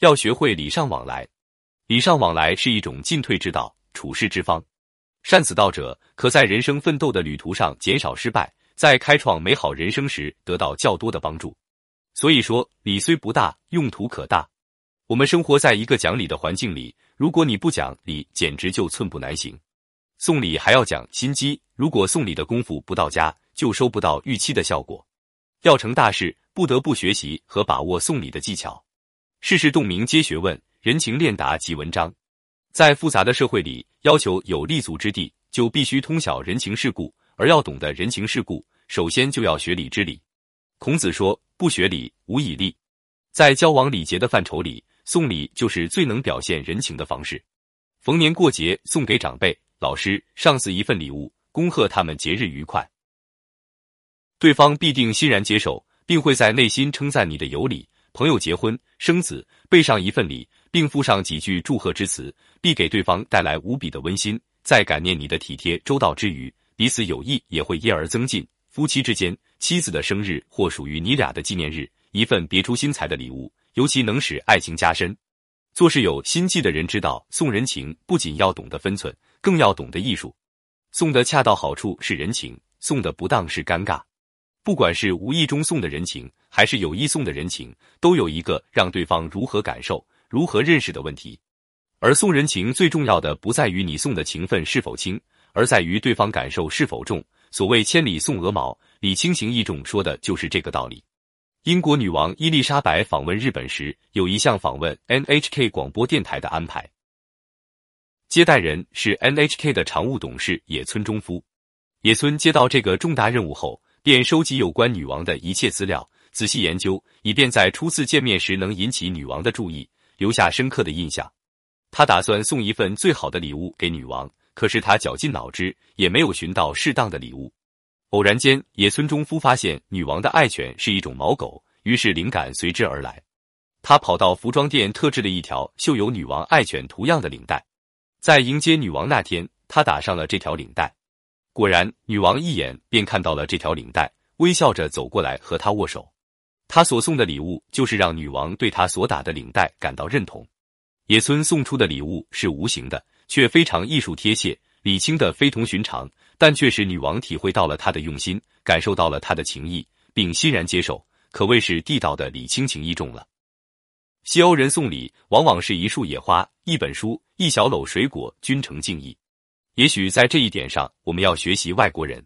要学会礼尚往来。礼尚往来是一种进退之道，处世之方。善此道者，可在人生奋斗的旅途上减少失败，在开创美好人生时得到较多的帮助。所以说，礼虽不大，用途可大。我们生活在一个讲理的环境里，如果你不讲理，简直就寸步难行。送礼还要讲心机，如果送礼的功夫不到家，就收不到预期的效果。要成大事，不得不学习和把握送礼的技巧。世事洞明皆学问，人情练达即文章。在复杂的社会里，要求有立足之地，就必须通晓人情世故。而要懂得人情世故，首先就要学礼之礼。孔子说：“不学礼，无以立。”在交往礼节的范畴里，送礼就是最能表现人情的方式。逢年过节送给长辈、老师、上司一份礼物，恭贺他们节日愉快，对方必定欣然接受，并会在内心称赞你的有礼。朋友结婚、生子，备上一份礼，并附上几句祝贺之词，必给对方带来无比的温馨。在感念你的体贴周到之余，彼此友谊也会因而增进。夫妻之间，妻子的生日或属于你俩的纪念日。一份别出心裁的礼物，尤其能使爱情加深。做事有心计的人知道，送人情不仅要懂得分寸，更要懂得艺术。送的恰到好处是人情，送的不当是尴尬。不管是无意中送的人情，还是有意送的人情，都有一个让对方如何感受、如何认识的问题。而送人情最重要的不在于你送的情分是否轻，而在于对方感受是否重。所谓千里送鹅毛，礼轻情意重，说的就是这个道理。英国女王伊丽莎白访问日本时，有一项访问 NHK 广播电台的安排。接待人是 NHK 的常务董事野村忠夫。野村接到这个重大任务后，便收集有关女王的一切资料，仔细研究，以便在初次见面时能引起女王的注意，留下深刻的印象。他打算送一份最好的礼物给女王，可是他绞尽脑汁，也没有寻到适当的礼物。偶然间，野村忠夫发现女王的爱犬是一种毛狗，于是灵感随之而来。他跑到服装店特制了一条绣有女王爱犬图样的领带，在迎接女王那天，他打上了这条领带。果然，女王一眼便看到了这条领带，微笑着走过来和他握手。他所送的礼物就是让女王对他所打的领带感到认同。野村送出的礼物是无形的，却非常艺术贴切。礼轻的非同寻常，但却使女王体会到了他的用心，感受到了他的情谊，并欣然接受，可谓是地道的礼轻情意重了。西欧人送礼往往是一束野花、一本书、一小篓水果，均呈敬意。也许在这一点上，我们要学习外国人。